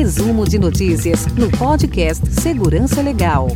Resumo de notícias no podcast Segurança Legal.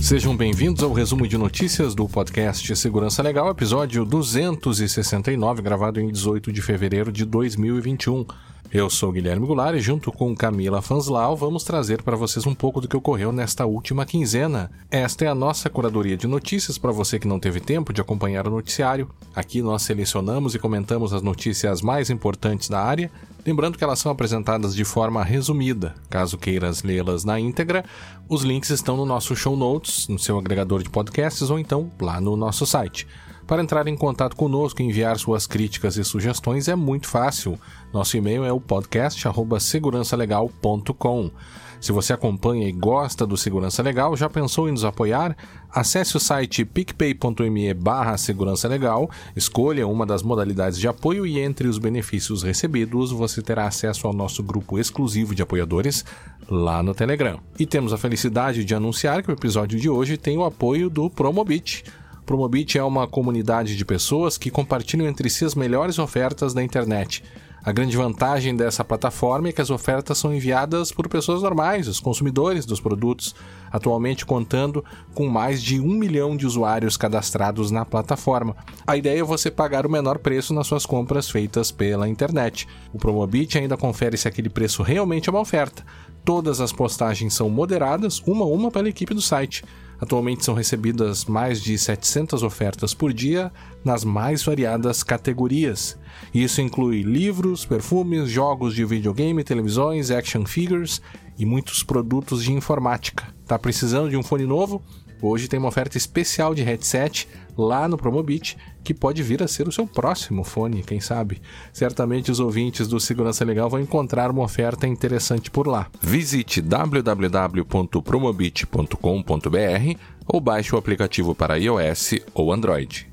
Sejam bem-vindos ao resumo de notícias do podcast Segurança Legal, episódio 269, gravado em 18 de fevereiro de 2021. Eu sou Guilherme Goulart e junto com Camila Fanslau vamos trazer para vocês um pouco do que ocorreu nesta última quinzena. Esta é a nossa curadoria de notícias para você que não teve tempo de acompanhar o noticiário. Aqui nós selecionamos e comentamos as notícias mais importantes da área, lembrando que elas são apresentadas de forma resumida. Caso queiras lê-las na íntegra, os links estão no nosso show notes, no seu agregador de podcasts ou então lá no nosso site. Para entrar em contato conosco e enviar suas críticas e sugestões é muito fácil. Nosso e-mail é o podcast@segurançalegal.com. Se você acompanha e gosta do Segurança Legal, já pensou em nos apoiar? Acesse o site picpay.me barra Segurança Legal, escolha uma das modalidades de apoio e entre os benefícios recebidos você terá acesso ao nosso grupo exclusivo de apoiadores lá no Telegram. E temos a felicidade de anunciar que o episódio de hoje tem o apoio do Promobit Promobit é uma comunidade de pessoas que compartilham entre si as melhores ofertas da internet. A grande vantagem dessa plataforma é que as ofertas são enviadas por pessoas normais, os consumidores dos produtos, atualmente contando com mais de um milhão de usuários cadastrados na plataforma. A ideia é você pagar o menor preço nas suas compras feitas pela internet. O Promobit ainda confere se aquele preço realmente é uma oferta. Todas as postagens são moderadas, uma a uma pela equipe do site. Atualmente são recebidas mais de 700 ofertas por dia nas mais variadas categorias. Isso inclui livros, perfumes, jogos de videogame, televisões, action figures e muitos produtos de informática. Tá precisando de um fone novo? Hoje tem uma oferta especial de headset lá no Promobit que pode vir a ser o seu próximo fone, quem sabe. Certamente os ouvintes do Segurança Legal vão encontrar uma oferta interessante por lá. Visite www.promobit.com.br ou baixe o aplicativo para iOS ou Android.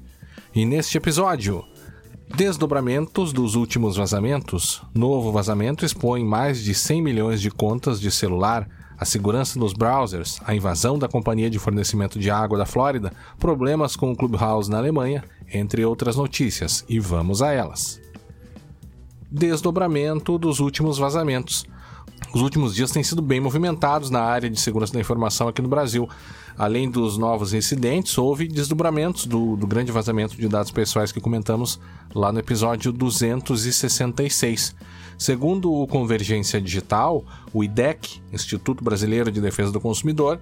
E neste episódio, Desdobramentos dos últimos vazamentos. Novo vazamento expõe mais de 100 milhões de contas de celular a segurança nos browsers, a invasão da companhia de fornecimento de água da Flórida, problemas com o Clubhouse na Alemanha, entre outras notícias, e vamos a elas. Desdobramento dos últimos vazamentos. Os últimos dias têm sido bem movimentados na área de segurança da informação aqui no Brasil. Além dos novos incidentes, houve desdobramentos do, do grande vazamento de dados pessoais que comentamos lá no episódio 266. Segundo o Convergência Digital, o IDEC, Instituto Brasileiro de Defesa do Consumidor,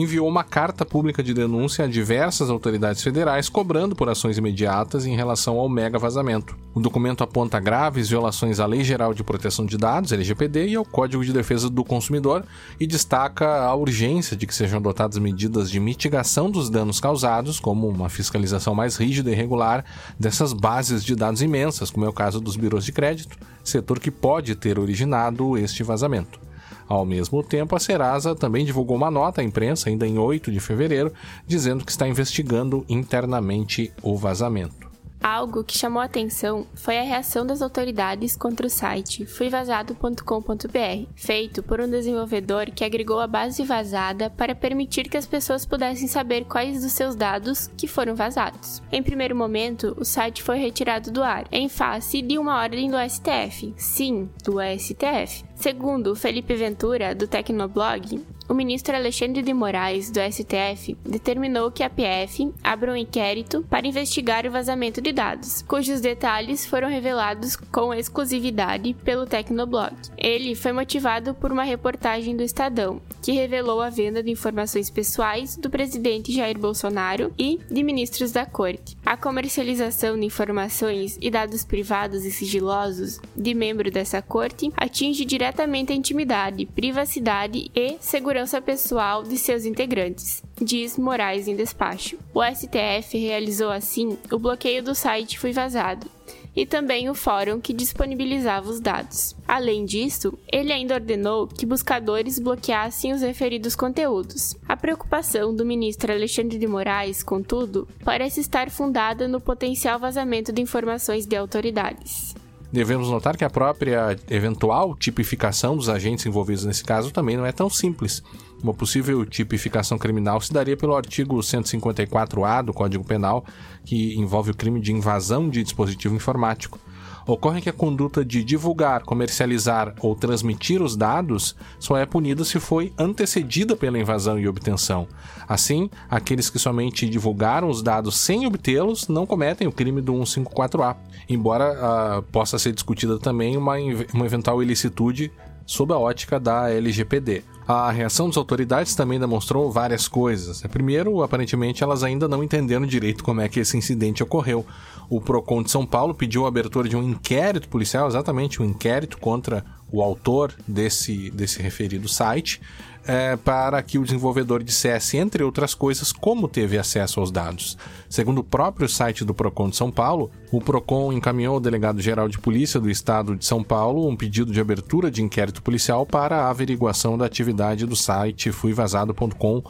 enviou uma carta pública de denúncia a diversas autoridades federais cobrando por ações imediatas em relação ao mega vazamento. O documento aponta graves violações à Lei Geral de Proteção de Dados, LGPD, e ao Código de Defesa do Consumidor e destaca a urgência de que sejam adotadas medidas de mitigação dos danos causados, como uma fiscalização mais rígida e regular dessas bases de dados imensas, como é o caso dos birôs de crédito, setor que pode ter originado este vazamento. Ao mesmo tempo, a Serasa também divulgou uma nota à imprensa, ainda em 8 de fevereiro, dizendo que está investigando internamente o vazamento. Algo que chamou a atenção foi a reação das autoridades contra o site fuivazado.com.br, feito por um desenvolvedor que agregou a base vazada para permitir que as pessoas pudessem saber quais dos seus dados que foram vazados. Em primeiro momento, o site foi retirado do ar, em face de uma ordem do STF. Sim, do STF. Segundo Felipe Ventura, do Tecnoblog, o ministro Alexandre de Moraes, do STF, determinou que a PF abra um inquérito para investigar o vazamento de dados, cujos detalhes foram revelados com exclusividade pelo Tecnoblog. Ele foi motivado por uma reportagem do Estadão, que revelou a venda de informações pessoais do presidente Jair Bolsonaro e de ministros da corte. A comercialização de informações e dados privados e sigilosos de membro dessa corte atinge diretamente a intimidade, privacidade e segurança segurança pessoal de seus integrantes, diz Moraes em despacho. O STF realizou assim o bloqueio do site Fui Vazado e também o fórum que disponibilizava os dados. Além disso, ele ainda ordenou que buscadores bloqueassem os referidos conteúdos. A preocupação do ministro Alexandre de Moraes, contudo, parece estar fundada no potencial vazamento de informações de autoridades. Devemos notar que a própria eventual tipificação dos agentes envolvidos nesse caso também não é tão simples. Uma possível tipificação criminal se daria pelo artigo 154-A do Código Penal, que envolve o crime de invasão de dispositivo informático. Ocorre que a conduta de divulgar, comercializar ou transmitir os dados só é punida se foi antecedida pela invasão e obtenção. Assim, aqueles que somente divulgaram os dados sem obtê-los não cometem o crime do 154A, embora uh, possa ser discutida também uma, uma eventual ilicitude sob a ótica da LGPD. A reação das autoridades também demonstrou várias coisas. Primeiro, aparentemente, elas ainda não entenderam direito como é que esse incidente ocorreu. O Procon de São Paulo pediu a abertura de um inquérito policial, exatamente um inquérito contra o autor desse, desse referido site, é, para que o desenvolvedor dissesse, entre outras coisas, como teve acesso aos dados. Segundo o próprio site do Procon de São Paulo, o Procon encaminhou ao delegado-geral de polícia do estado de São Paulo um pedido de abertura de inquérito policial para a averiguação da atividade do site fuivazado.com.br.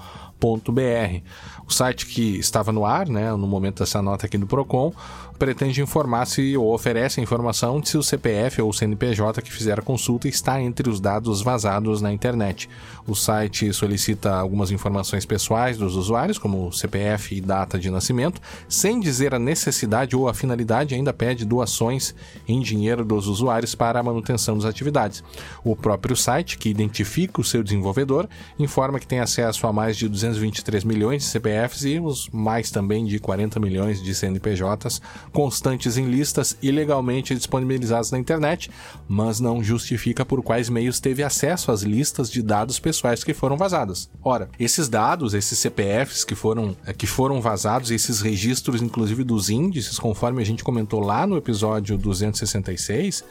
O site que estava no ar, né, no momento dessa nota aqui do Procon, pretende informar se ou oferece a informação de se o CPF ou o CNPJ que fizer a consulta está entre os dados vazados na internet. O site solicita algumas informações pessoais dos usuários, como CPF e data de nascimento, sem dizer a necessidade ou a finalidade, ainda pede doações em dinheiro dos usuários para a manutenção das atividades. O próprio site, que identifica o seu desenvolvedor, informa que tem acesso a mais de 223 milhões de CPFs e os mais também de 40 milhões de CNPJs constantes em listas ilegalmente disponibilizadas na internet, mas não justifica por quais meios teve acesso às listas de dados pessoais que foram vazadas. Ora, esses dados, esses CPFs que foram, eh, que foram vazados, esses registros, inclusive dos índices, conforme a gente comentou lá no episódio 266,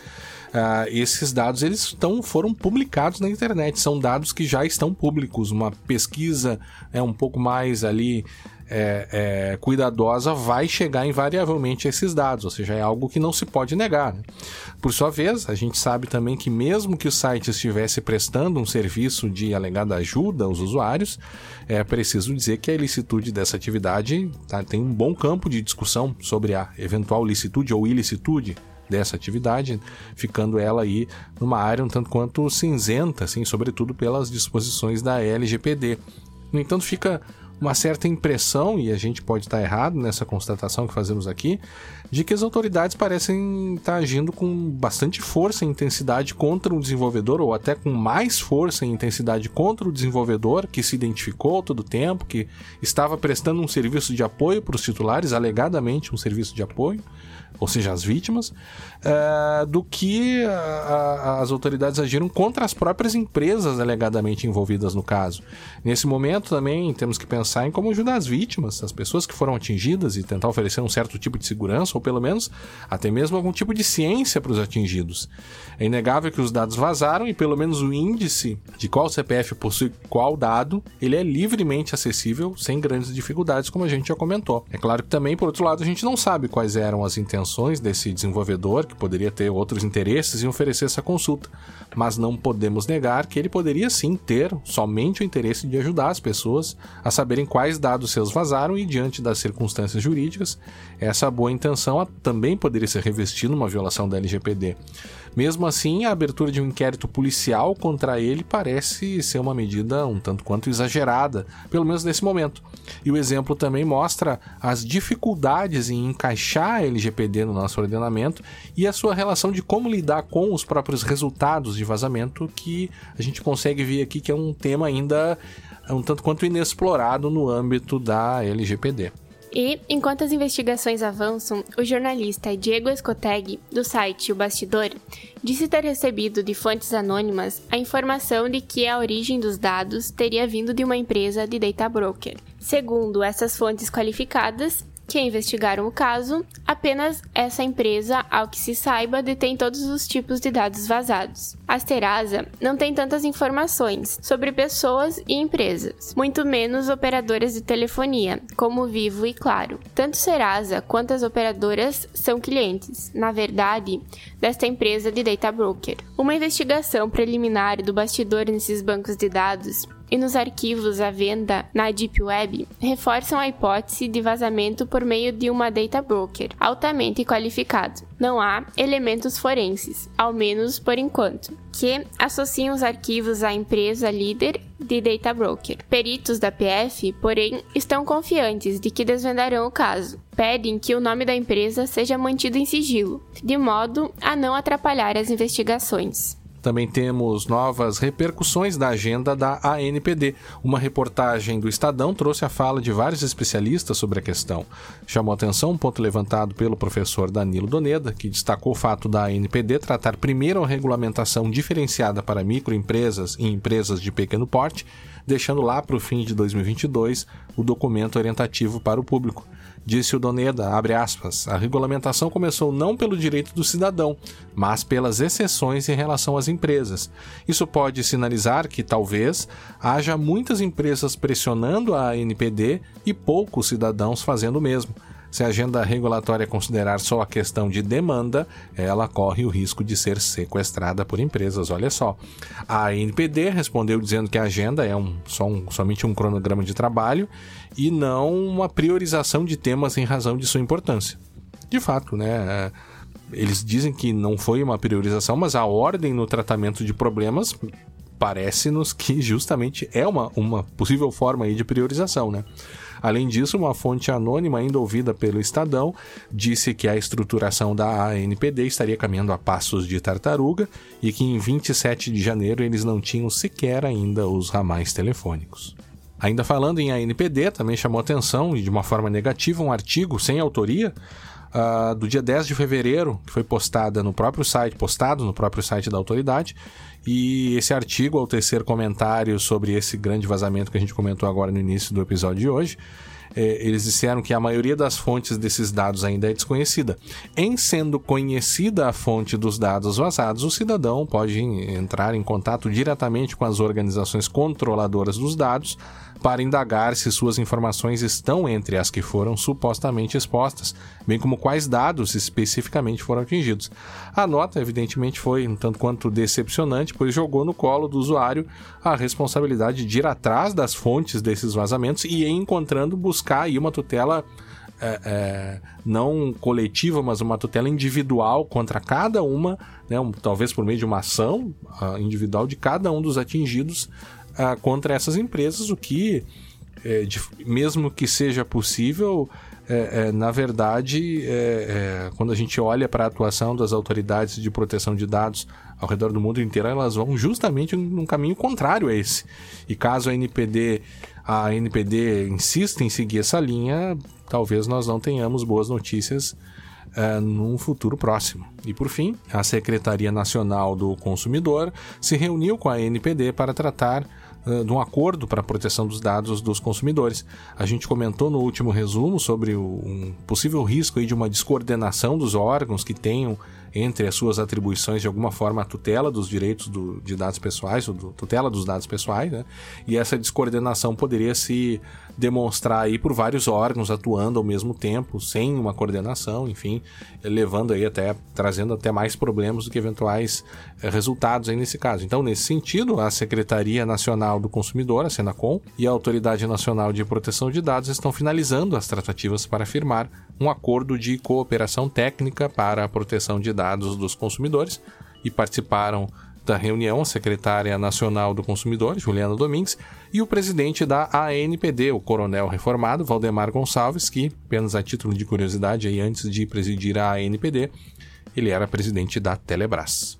Uh, esses dados eles estão, foram publicados na internet, são dados que já estão públicos. Uma pesquisa é um pouco mais ali é, é, cuidadosa vai chegar invariavelmente a esses dados, ou seja, é algo que não se pode negar. Né? Por sua vez, a gente sabe também que, mesmo que o site estivesse prestando um serviço de alegada ajuda aos usuários, é preciso dizer que a ilicitude dessa atividade tá, tem um bom campo de discussão sobre a eventual licitude ou ilicitude dessa atividade, ficando ela aí numa área um tanto quanto cinzenta, assim, sobretudo pelas disposições da LGPD. No entanto, fica uma certa impressão, e a gente pode estar errado nessa constatação que fazemos aqui, de que as autoridades parecem estar agindo com bastante força e intensidade contra o desenvolvedor, ou até com mais força e intensidade contra o desenvolvedor que se identificou todo o tempo, que estava prestando um serviço de apoio para os titulares, alegadamente um serviço de apoio, ou seja, as vítimas, é, do que a, a, as autoridades agiram contra as próprias empresas alegadamente envolvidas no caso. Nesse momento também temos que pensar em como ajudar as vítimas, as pessoas que foram atingidas e tentar oferecer um certo tipo de segurança ou pelo menos até mesmo algum tipo de ciência para os atingidos. É inegável que os dados vazaram e pelo menos o índice de qual CPF possui qual dado, ele é livremente acessível sem grandes dificuldades, como a gente já comentou. É claro que também, por outro lado, a gente não sabe quais eram as intenções desse desenvolvedor, que poderia ter outros interesses em oferecer essa consulta, mas não podemos negar que ele poderia sim ter somente o interesse de ajudar as pessoas a saberem quais dados seus vazaram e, diante das circunstâncias jurídicas, essa boa intenção também poderia ser revestida numa violação da LGPD. Mesmo assim, a abertura de um inquérito policial contra ele parece ser uma medida um tanto quanto exagerada, pelo menos nesse momento. E o exemplo também mostra as dificuldades em encaixar a LGPD no nosso ordenamento e a sua relação de como lidar com os próprios resultados de vazamento, que a gente consegue ver aqui que é um tema ainda um tanto quanto inexplorado no âmbito da LGPD. E, enquanto as investigações avançam, o jornalista Diego Escoteg, do site O Bastidor, disse ter recebido de fontes anônimas a informação de que a origem dos dados teria vindo de uma empresa de data broker. Segundo essas fontes qualificadas, que investigaram o caso, apenas essa empresa, ao que se saiba, detém todos os tipos de dados vazados. A Serasa não tem tantas informações sobre pessoas e empresas, muito menos operadoras de telefonia, como Vivo e Claro. Tanto Serasa quanto as operadoras são clientes, na verdade, desta empresa de data broker. Uma investigação preliminar do bastidor nesses bancos de dados e nos arquivos à venda na Deep Web reforçam a hipótese de vazamento por meio de uma data broker altamente qualificado. Não há elementos forenses, ao menos por enquanto, que associam os arquivos à empresa líder de data broker. Peritos da PF, porém, estão confiantes de que desvendarão o caso. Pedem que o nome da empresa seja mantido em sigilo, de modo a não atrapalhar as investigações. Também temos novas repercussões da agenda da ANPD. Uma reportagem do Estadão trouxe a fala de vários especialistas sobre a questão. Chamou atenção um ponto levantado pelo professor Danilo Doneda, que destacou o fato da ANPD tratar primeiro a regulamentação diferenciada para microempresas e empresas de pequeno porte, deixando lá para o fim de 2022 o documento orientativo para o público. Disse o Doneda, aspas, a regulamentação começou não pelo direito do cidadão, mas pelas exceções em relação às empresas. Isso pode sinalizar que talvez haja muitas empresas pressionando a NPD e poucos cidadãos fazendo o mesmo. Se a agenda regulatória considerar só a questão de demanda, ela corre o risco de ser sequestrada por empresas. Olha só. A ANPD respondeu dizendo que a agenda é um, só um, somente um cronograma de trabalho e não uma priorização de temas em razão de sua importância. De fato, né? É, eles dizem que não foi uma priorização, mas a ordem no tratamento de problemas parece-nos que justamente é uma, uma possível forma aí de priorização, né? Além disso, uma fonte anônima, ainda ouvida pelo Estadão, disse que a estruturação da ANPD estaria caminhando a passos de tartaruga e que em 27 de janeiro eles não tinham sequer ainda os ramais telefônicos. Ainda falando em ANPD, também chamou atenção, e de uma forma negativa, um artigo sem autoria uh, do dia 10 de fevereiro, que foi postada no próprio site, postado no próprio site da autoridade, e esse artigo, ao tecer comentários sobre esse grande vazamento que a gente comentou agora no início do episódio de hoje, é, eles disseram que a maioria das fontes desses dados ainda é desconhecida. Em sendo conhecida a fonte dos dados vazados, o cidadão pode entrar em contato diretamente com as organizações controladoras dos dados para indagar se suas informações estão entre as que foram supostamente expostas, bem como quais dados especificamente foram atingidos. A nota, evidentemente, foi um tanto quanto decepcionante, pois jogou no colo do usuário a responsabilidade de ir atrás das fontes desses vazamentos e encontrando buscar aí uma tutela é, é, não coletiva, mas uma tutela individual contra cada uma, né, um, talvez por meio de uma ação uh, individual de cada um dos atingidos, uh, contra essas empresas, o que, é, de, mesmo que seja possível, é, é, na verdade, é, é, quando a gente olha para a atuação das autoridades de proteção de dados ao redor do mundo inteiro, elas vão justamente num caminho contrário a esse. E caso a NPD, a NPD insista em seguir essa linha, talvez nós não tenhamos boas notícias uh, num futuro próximo. E por fim, a Secretaria Nacional do Consumidor se reuniu com a NPD para tratar de um acordo para a proteção dos dados dos consumidores. A gente comentou no último resumo sobre um possível risco aí de uma descoordenação dos órgãos que tenham entre as suas atribuições de alguma forma a tutela dos direitos do, de dados pessoais, ou do, tutela dos dados pessoais, né? E essa descoordenação poderia se demonstrar aí por vários órgãos atuando ao mesmo tempo, sem uma coordenação, enfim, levando aí até trazendo até mais problemas do que eventuais eh, resultados aí nesse caso. Então, nesse sentido, a Secretaria Nacional do Consumidor, a Senacom, e a Autoridade Nacional de Proteção de Dados estão finalizando as tratativas para firmar um acordo de cooperação técnica para a proteção de dados dos consumidores e participaram da reunião a secretária nacional do consumidor, Juliana Domingues, e o presidente da ANPD, o coronel reformado, Valdemar Gonçalves, que, apenas a título de curiosidade, aí, antes de presidir a ANPD, ele era presidente da Telebrás.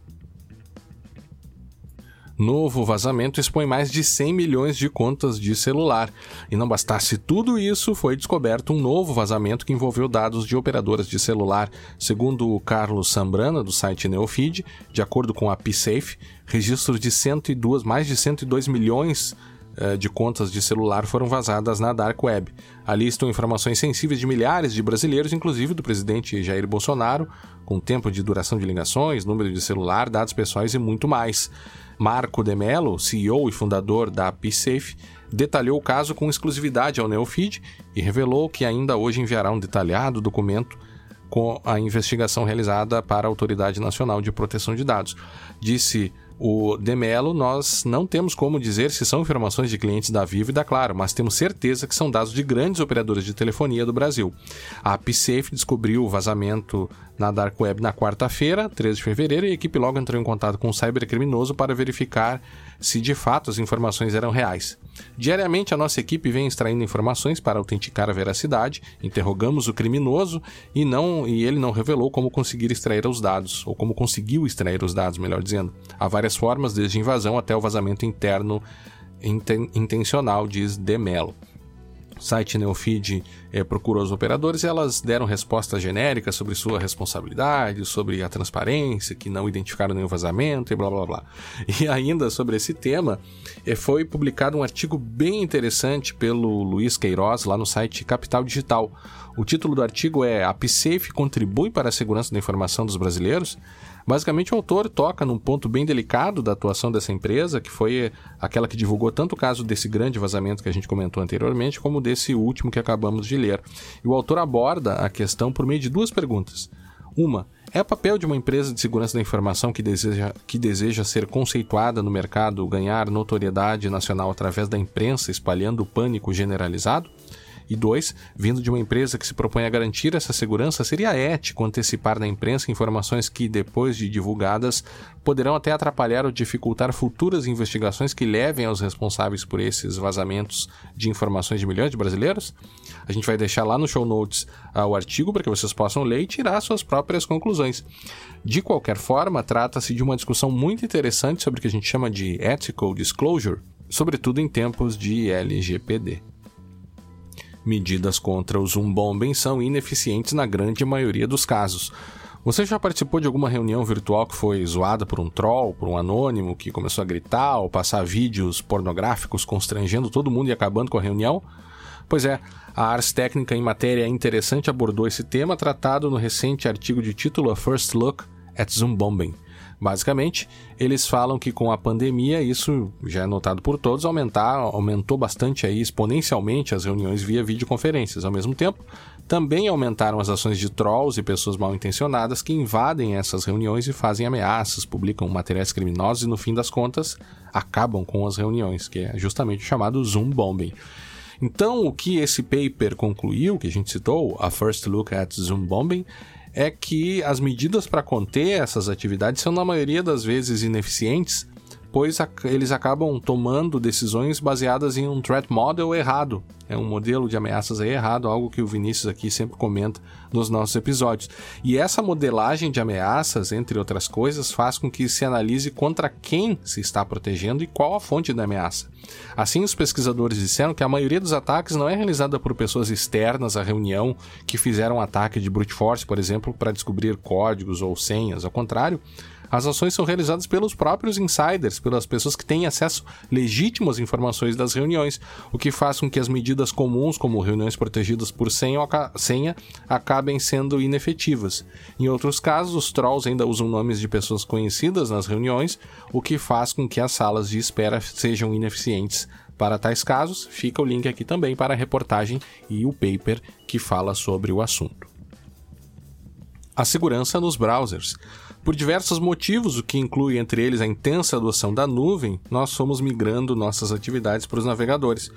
Novo vazamento expõe mais de 100 milhões de contas de celular. E não bastasse tudo isso, foi descoberto um novo vazamento que envolveu dados de operadoras de celular. Segundo o Carlos Sambrana, do site Neofeed, de acordo com a PSafe, registros de 102, mais de 102 milhões eh, de contas de celular foram vazadas na Dark Web. Ali estão informações sensíveis de milhares de brasileiros, inclusive do presidente Jair Bolsonaro, com tempo de duração de ligações, número de celular, dados pessoais e muito mais. Marco de Mello, CEO e fundador da PSafe, detalhou o caso com exclusividade ao Neofeed e revelou que ainda hoje enviará um detalhado documento com a investigação realizada para a Autoridade Nacional de Proteção de Dados. Disse O Demelo, nós não temos como dizer se são informações de clientes da Vivo e da Claro, mas temos certeza que são dados de grandes operadores de telefonia do Brasil. A AppSafe descobriu o vazamento na Dark Web na quarta-feira, 13 de fevereiro, e a equipe logo entrou em contato com o cybercriminoso para verificar se de fato as informações eram reais. Diariamente, a nossa equipe vem extraindo informações para autenticar a veracidade, interrogamos o criminoso e, não, e ele não revelou como conseguir extrair os dados, ou como conseguiu extrair os dados, melhor dizendo. Há várias formas, desde invasão até o vazamento interno inten intencional, diz Demelo. Site Neofeed é, procurou os operadores e elas deram respostas genéricas sobre sua responsabilidade, sobre a transparência, que não identificaram nenhum vazamento e blá blá blá. E ainda sobre esse tema, é, foi publicado um artigo bem interessante pelo Luiz Queiroz lá no site Capital Digital. O título do artigo é A PSAFE contribui para a segurança da informação dos brasileiros? Basicamente, o autor toca num ponto bem delicado da atuação dessa empresa, que foi aquela que divulgou tanto o caso desse grande vazamento que a gente comentou anteriormente, como desse último que acabamos de ler. E o autor aborda a questão por meio de duas perguntas. Uma, é papel de uma empresa de segurança da informação que deseja, que deseja ser conceituada no mercado ganhar notoriedade nacional através da imprensa espalhando o pânico generalizado? E dois, vindo de uma empresa que se propõe a garantir essa segurança, seria ético antecipar na imprensa informações que, depois de divulgadas, poderão até atrapalhar ou dificultar futuras investigações que levem aos responsáveis por esses vazamentos de informações de milhões de brasileiros? A gente vai deixar lá no show notes uh, o artigo para que vocês possam ler e tirar suas próprias conclusões. De qualquer forma, trata-se de uma discussão muito interessante sobre o que a gente chama de ethical disclosure, sobretudo em tempos de LGPD. Medidas contra o bombing são ineficientes na grande maioria dos casos. Você já participou de alguma reunião virtual que foi zoada por um troll, por um anônimo que começou a gritar ou passar vídeos pornográficos constrangendo todo mundo e acabando com a reunião? Pois é, a Ars Técnica em Matéria Interessante abordou esse tema tratado no recente artigo de título A First Look at Zoom Bombing. Basicamente, eles falam que com a pandemia, isso já é notado por todos, aumentar, aumentou bastante aí exponencialmente as reuniões via videoconferências. Ao mesmo tempo, também aumentaram as ações de trolls e pessoas mal intencionadas que invadem essas reuniões e fazem ameaças, publicam materiais criminosos e, no fim das contas, acabam com as reuniões, que é justamente o chamado Zoom Bombing. Então, o que esse paper concluiu, que a gente citou, a First Look at Zoom Bombing, é que as medidas para conter essas atividades são, na maioria das vezes, ineficientes, pois eles acabam tomando decisões baseadas em um threat model errado, é um modelo de ameaças errado, algo que o Vinícius aqui sempre comenta nos nossos episódios. E essa modelagem de ameaças, entre outras coisas, faz com que se analise contra quem se está protegendo e qual a fonte da ameaça. Assim, os pesquisadores disseram que a maioria dos ataques não é realizada por pessoas externas à reunião que fizeram um ataque de brute force, por exemplo, para descobrir códigos ou senhas. Ao contrário, as ações são realizadas pelos próprios insiders, pelas pessoas que têm acesso legítimo às informações das reuniões, o que faz com que as medidas comuns, como reuniões protegidas por senha, acabem sendo inefetivas. Em outros casos, os trolls ainda usam nomes de pessoas conhecidas nas reuniões, o que faz com que as salas de espera sejam ineficientes para tais casos, fica o link aqui também para a reportagem e o paper que fala sobre o assunto. A segurança nos browsers. Por diversos motivos, o que inclui entre eles a intensa adoção da nuvem, nós fomos migrando nossas atividades para os navegadores.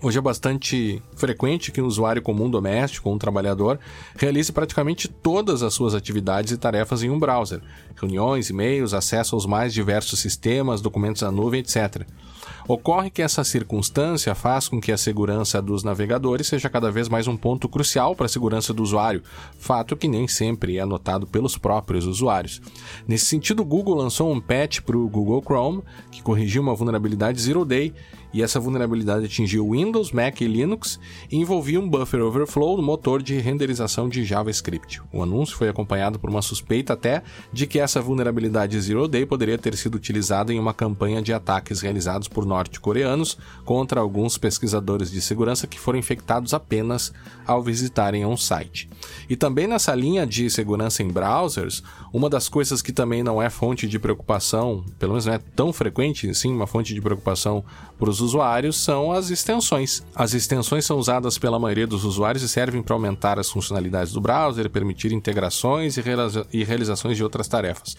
Hoje é bastante frequente que um usuário comum doméstico ou um trabalhador realize praticamente todas as suas atividades e tarefas em um browser: reuniões, e-mails, acesso aos mais diversos sistemas, documentos da nuvem, etc. Ocorre que essa circunstância faz com que a segurança dos navegadores seja cada vez mais um ponto crucial para a segurança do usuário, fato que nem sempre é notado pelos próprios usuários. Nesse sentido, o Google lançou um patch para o Google Chrome que corrigiu uma vulnerabilidade Zero Day e essa vulnerabilidade atingiu Windows, Mac e Linux e envolvia um buffer overflow no motor de renderização de JavaScript. O anúncio foi acompanhado por uma suspeita até de que essa vulnerabilidade Zero Day poderia ter sido utilizada em uma campanha de ataques realizados por norte-coreanos contra alguns pesquisadores de segurança que foram infectados apenas ao visitarem um site. E também nessa linha de segurança em browsers, uma das coisas que também não é fonte de preocupação, pelo menos não é tão frequente, sim, uma fonte de preocupação para os usuários, são as extensões. As extensões são usadas pela maioria dos usuários e servem para aumentar as funcionalidades do browser, permitir integrações e, e realizações de outras tarefas.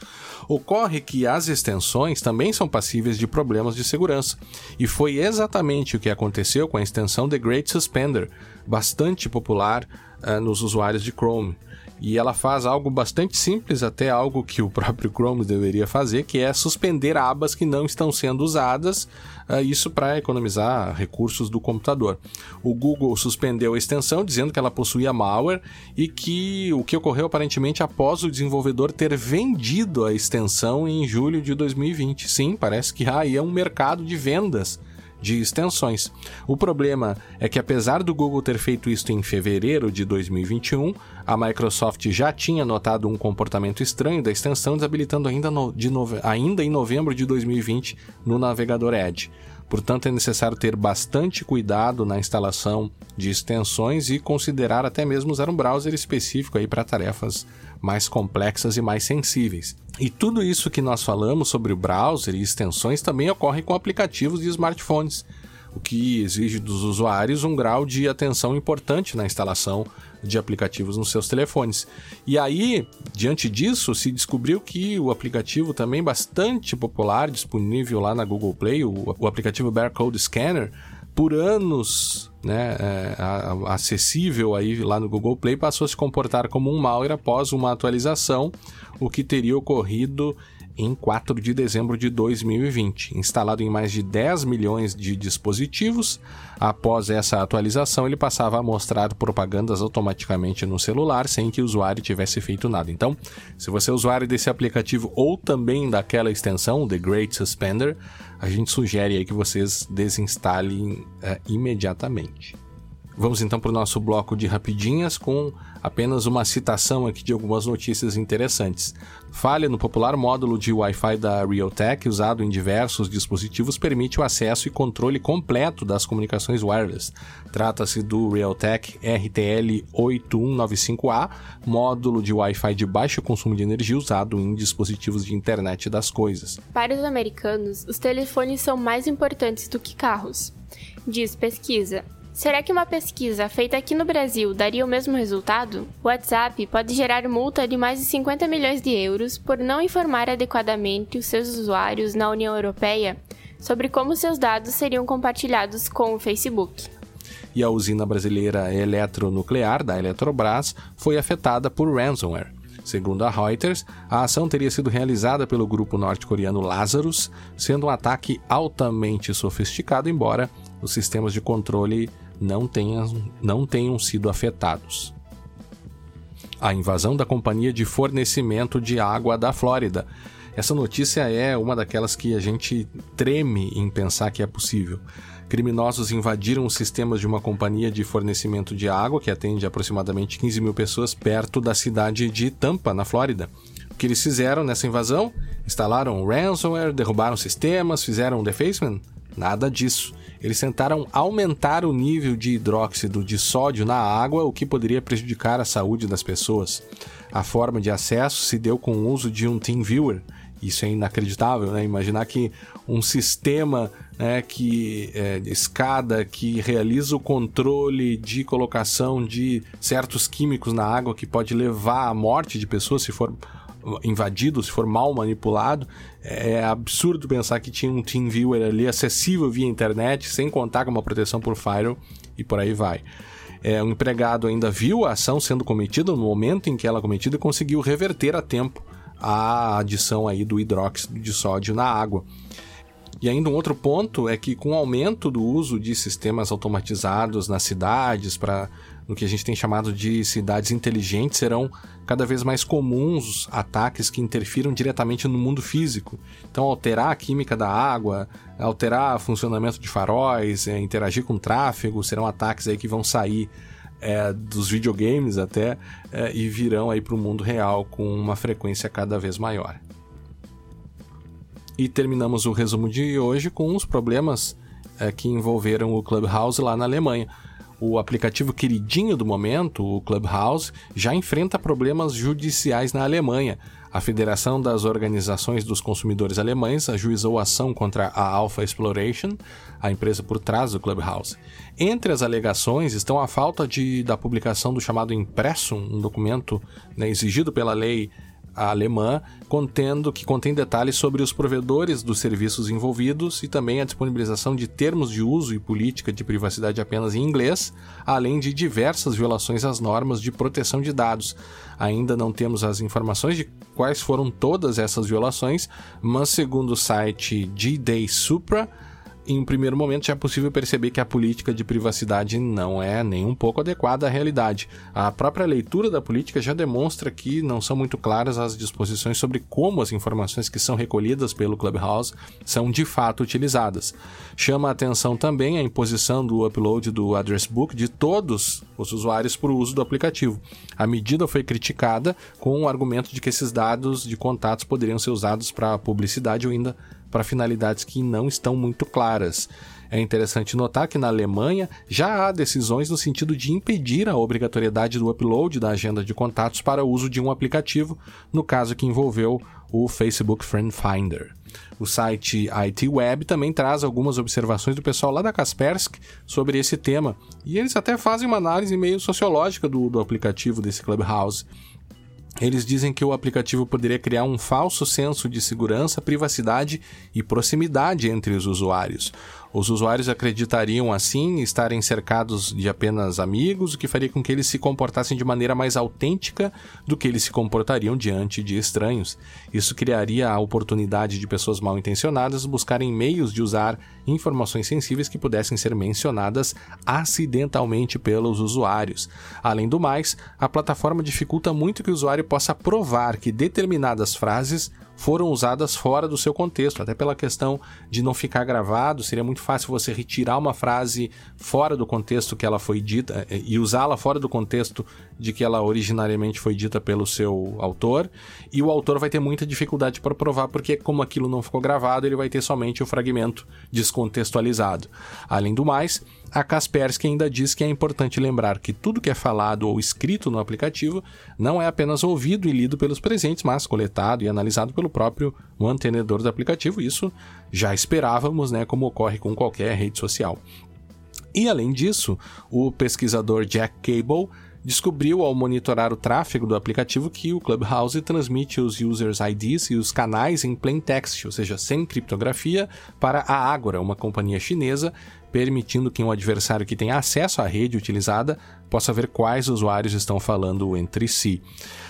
Ocorre que as extensões também são passíveis de problemas de segurança, e foi exatamente o que aconteceu com a extensão The Great Suspender, bastante popular uh, nos usuários de Chrome. E ela faz algo bastante simples, até algo que o próprio Chrome deveria fazer, que é suspender abas que não estão sendo usadas, uh, isso para economizar recursos do computador. O Google suspendeu a extensão, dizendo que ela possuía malware e que o que ocorreu aparentemente após o desenvolvedor ter vendido a extensão em julho de 2020. Sim, parece que aí é um mercado de vendas de extensões. O problema é que, apesar do Google ter feito isso em fevereiro de 2021, a Microsoft já tinha notado um comportamento estranho da extensão, desabilitando ainda, no, de nove... ainda em novembro de 2020 no navegador Edge. Portanto, é necessário ter bastante cuidado na instalação de extensões e considerar até mesmo usar um browser específico para tarefas mais complexas e mais sensíveis. E tudo isso que nós falamos sobre o browser e extensões também ocorre com aplicativos de smartphones, o que exige dos usuários um grau de atenção importante na instalação de aplicativos nos seus telefones. E aí, diante disso, se descobriu que o aplicativo também bastante popular, disponível lá na Google Play, o, o aplicativo Barcode Scanner, por anos né, é, acessível aí lá no Google Play, passou a se comportar como um malware após uma atualização, o que teria ocorrido em 4 de dezembro de 2020. Instalado em mais de 10 milhões de dispositivos, após essa atualização ele passava a mostrar propagandas automaticamente no celular sem que o usuário tivesse feito nada. Então, se você é usuário desse aplicativo ou também daquela extensão, The Great Suspender, a gente sugere aí que vocês desinstalem é, imediatamente. Vamos então para o nosso bloco de rapidinhas com apenas uma citação aqui de algumas notícias interessantes. Falha no popular módulo de Wi-Fi da Realtek, usado em diversos dispositivos, permite o acesso e controle completo das comunicações wireless. Trata-se do Realtek RTL 8195A, módulo de Wi-Fi de baixo consumo de energia usado em dispositivos de internet das coisas. Para os americanos, os telefones são mais importantes do que carros. Diz pesquisa. Será que uma pesquisa feita aqui no Brasil daria o mesmo resultado? O WhatsApp pode gerar multa de mais de 50 milhões de euros por não informar adequadamente os seus usuários na União Europeia sobre como seus dados seriam compartilhados com o Facebook. E a usina brasileira eletronuclear da Eletrobras foi afetada por ransomware. Segundo a Reuters, a ação teria sido realizada pelo grupo norte-coreano Lazarus, sendo um ataque altamente sofisticado, embora os sistemas de controle não tenham, não tenham sido afetados. A invasão da companhia de fornecimento de água da Flórida. Essa notícia é uma daquelas que a gente treme em pensar que é possível. Criminosos invadiram os sistemas de uma companhia de fornecimento de água que atende aproximadamente 15 mil pessoas perto da cidade de Tampa, na Flórida. O que eles fizeram nessa invasão? Instalaram ransomware, derrubaram sistemas, fizeram defacement? Nada disso. Eles tentaram aumentar o nível de hidróxido de sódio na água, o que poderia prejudicar a saúde das pessoas. A forma de acesso se deu com o uso de um TeamViewer. Isso é inacreditável, né? Imaginar que um sistema né, que é, escada que realiza o controle de colocação de certos químicos na água que pode levar à morte de pessoas se for invadido, se for mal manipulado. É absurdo pensar que tinha um TeamViewer ali acessível via internet, sem contar com uma proteção por firewall e por aí vai. É, um empregado ainda viu a ação sendo cometida no momento em que ela é cometida e conseguiu reverter a tempo a adição aí do hidróxido de sódio na água. E ainda um outro ponto é que com o aumento do uso de sistemas automatizados nas cidades para no que a gente tem chamado de cidades inteligentes, serão cada vez mais comuns ataques que interfiram diretamente no mundo físico. Então, alterar a química da água, alterar o funcionamento de faróis, é, interagir com tráfego, serão ataques aí que vão sair é, dos videogames até é, e virão aí para o mundo real com uma frequência cada vez maior. E terminamos o resumo de hoje com os problemas é, que envolveram o Clubhouse lá na Alemanha. O aplicativo queridinho do momento, o Clubhouse, já enfrenta problemas judiciais na Alemanha. A Federação das Organizações dos Consumidores Alemães ajuizou ação contra a Alpha Exploration, a empresa por trás do Clubhouse. Entre as alegações estão a falta de, da publicação do chamado Impressum, um documento né, exigido pela lei alemã, contendo que contém detalhes sobre os provedores dos serviços envolvidos e também a disponibilização de termos de uso e política de privacidade apenas em inglês, além de diversas violações às normas de proteção de dados. Ainda não temos as informações de quais foram todas essas violações, mas segundo o site G-Day Supra, em um primeiro momento já é possível perceber que a política de privacidade não é nem um pouco adequada à realidade. A própria leitura da política já demonstra que não são muito claras as disposições sobre como as informações que são recolhidas pelo Clubhouse são de fato utilizadas. Chama a atenção também a imposição do upload do address book de todos os usuários para o uso do aplicativo. A medida foi criticada com o argumento de que esses dados de contatos poderiam ser usados para publicidade ou ainda para finalidades que não estão muito claras. É interessante notar que na Alemanha já há decisões no sentido de impedir a obrigatoriedade do upload da agenda de contatos para uso de um aplicativo, no caso que envolveu o Facebook Friend Finder. O site IT Web também traz algumas observações do pessoal lá da Kaspersky sobre esse tema, e eles até fazem uma análise meio sociológica do, do aplicativo desse Clubhouse. Eles dizem que o aplicativo poderia criar um falso senso de segurança, privacidade e proximidade entre os usuários. Os usuários acreditariam assim estarem cercados de apenas amigos, o que faria com que eles se comportassem de maneira mais autêntica do que eles se comportariam diante de estranhos. Isso criaria a oportunidade de pessoas mal intencionadas buscarem meios de usar informações sensíveis que pudessem ser mencionadas acidentalmente pelos usuários. Além do mais, a plataforma dificulta muito que o usuário possa provar que determinadas frases foram usadas fora do seu contexto, até pela questão de não ficar gravado, seria muito fácil você retirar uma frase fora do contexto que ela foi dita eh, e usá-la fora do contexto de que ela originariamente foi dita pelo seu autor, e o autor vai ter muita dificuldade para provar porque como aquilo não ficou gravado, ele vai ter somente o fragmento descontextualizado. Além do mais, a Kaspersky ainda diz que é importante lembrar que tudo que é falado ou escrito no aplicativo não é apenas ouvido e lido pelos presentes, mas coletado e analisado pelo próprio mantenedor do aplicativo. Isso já esperávamos, né, como ocorre com qualquer rede social. E além disso, o pesquisador Jack Cable descobriu ao monitorar o tráfego do aplicativo que o Clubhouse transmite os users IDs e os canais em plain text, ou seja, sem criptografia, para a Agora, uma companhia chinesa permitindo que um adversário que tenha acesso à rede utilizada possa ver quais usuários estão falando entre si.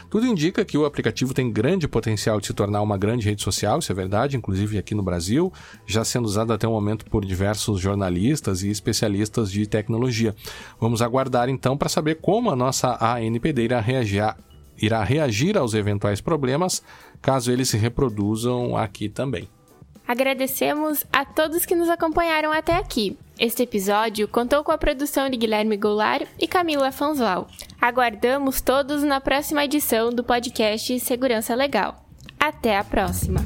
Tudo indica que o aplicativo tem grande potencial de se tornar uma grande rede social, isso é verdade, inclusive aqui no Brasil, já sendo usado até o momento por diversos jornalistas e especialistas de tecnologia. Vamos aguardar então para saber como a nossa ANPD irá reagir, irá reagir aos eventuais problemas, caso eles se reproduzam aqui também. Agradecemos a todos que nos acompanharam até aqui. Este episódio contou com a produção de Guilherme Goulart e Camila Fanzal. Aguardamos todos na próxima edição do podcast Segurança Legal. Até a próxima!